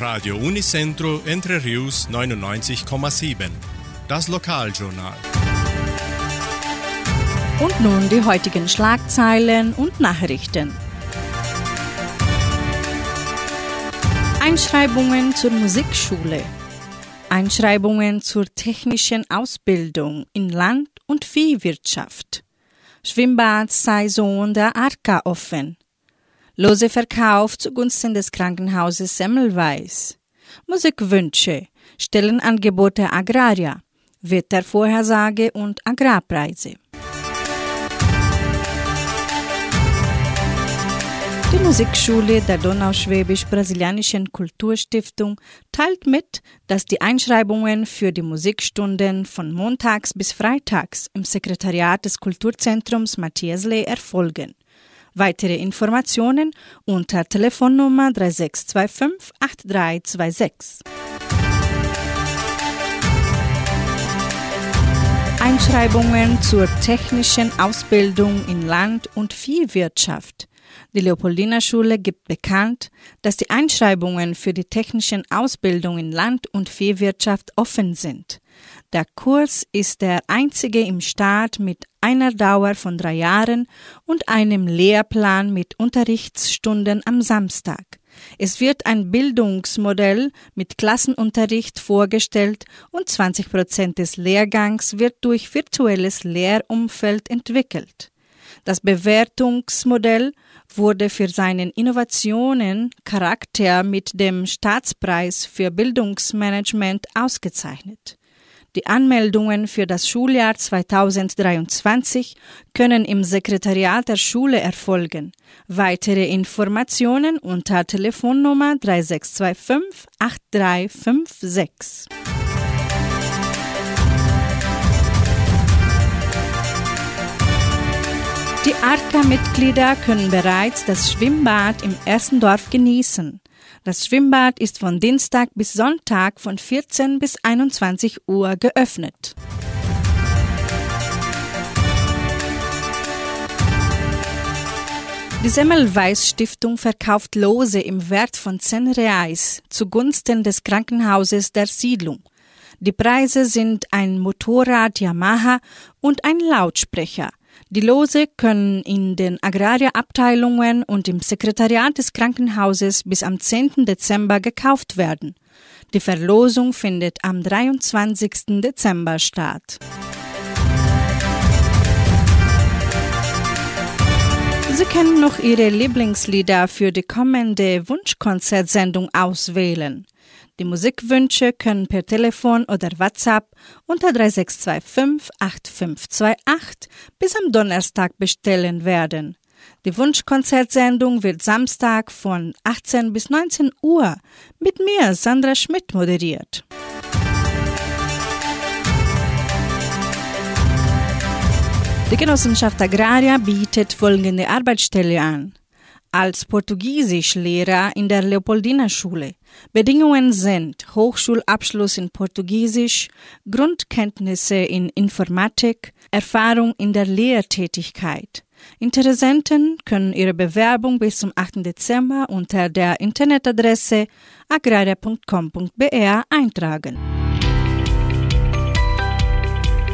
Radio Unicentro Entre Rius 99,7. Das Lokaljournal. Und nun die heutigen Schlagzeilen und Nachrichten. Einschreibungen zur Musikschule. Einschreibungen zur technischen Ausbildung in Land- und Viehwirtschaft. Schwimmbadsaison der Arka offen. Lose Verkauf zugunsten des Krankenhauses Semmelweis. Musikwünsche, Stellenangebote Agraria, Wettervorhersage und Agrarpreise. Die Musikschule der Donauschwäbisch-Brasilianischen Kulturstiftung teilt mit, dass die Einschreibungen für die Musikstunden von montags bis freitags im Sekretariat des Kulturzentrums Matthias Lee erfolgen. Weitere Informationen unter Telefonnummer 3625 8326. Einschreibungen zur technischen Ausbildung in Land- und Viehwirtschaft. Die Leopoldina Schule gibt bekannt, dass die Einschreibungen für die technischen Ausbildung in Land- und Viehwirtschaft offen sind. Der Kurs ist der einzige im Staat mit einer Dauer von drei Jahren und einem Lehrplan mit Unterrichtsstunden am Samstag. Es wird ein Bildungsmodell mit Klassenunterricht vorgestellt und 20 Prozent des Lehrgangs wird durch virtuelles Lehrumfeld entwickelt. Das Bewertungsmodell wurde für seinen Innovationen Charakter mit dem Staatspreis für Bildungsmanagement ausgezeichnet. Die Anmeldungen für das Schuljahr 2023 können im Sekretariat der Schule erfolgen. Weitere Informationen unter Telefonnummer 3625 8356. Die ARCA-Mitglieder können bereits das Schwimmbad im ersten Dorf genießen. Das Schwimmbad ist von Dienstag bis Sonntag von 14 bis 21 Uhr geöffnet. Die Semmelweis Stiftung verkauft Lose im Wert von 10 Reais zugunsten des Krankenhauses der Siedlung. Die Preise sind ein Motorrad Yamaha und ein Lautsprecher. Die Lose können in den Agrarierabteilungen und im Sekretariat des Krankenhauses bis am 10. Dezember gekauft werden. Die Verlosung findet am 23. Dezember statt. Sie können noch Ihre Lieblingslieder für die kommende Wunschkonzertsendung auswählen. Die Musikwünsche können per Telefon oder WhatsApp unter 3625 8528 bis am Donnerstag bestellen werden. Die Wunschkonzertsendung wird Samstag von 18 bis 19 Uhr mit mir, Sandra Schmidt, moderiert. Die Genossenschaft Agraria bietet folgende Arbeitsstelle an. Als Portugiesischlehrer in der Leopoldina Schule. Bedingungen sind Hochschulabschluss in Portugiesisch, Grundkenntnisse in Informatik, Erfahrung in der Lehrtätigkeit. Interessenten können ihre Bewerbung bis zum 8. Dezember unter der Internetadresse agraria.com.br eintragen.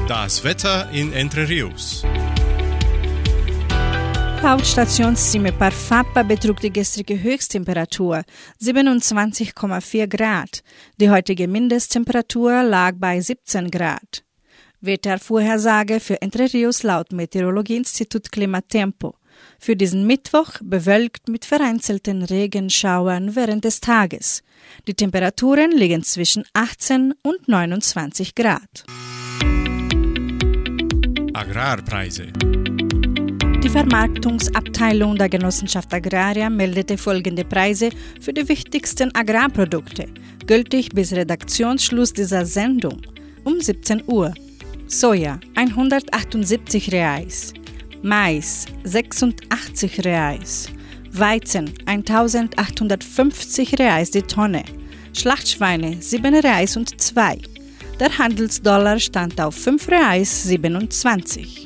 Das Wetter in Entre Rios. Laut Station Cimepar Fapa betrug die gestrige Höchsttemperatur 27,4 Grad. Die heutige Mindesttemperatur lag bei 17 Grad. Wettervorhersage für Entre Rios laut Meteorologieinstitut Klimatempo. Für diesen Mittwoch bewölkt mit vereinzelten Regenschauern während des Tages. Die Temperaturen liegen zwischen 18 und 29 Grad. Agrarpreise. Die Vermarktungsabteilung der Genossenschaft Agraria meldete folgende Preise für die wichtigsten Agrarprodukte, gültig bis Redaktionsschluss dieser Sendung um 17 Uhr. Soja 178 Reais, Mais 86 Reais, Weizen 1850 Reais die Tonne, Schlachtschweine 7 Reais und 2. Der Handelsdollar stand auf 5 Reais 27.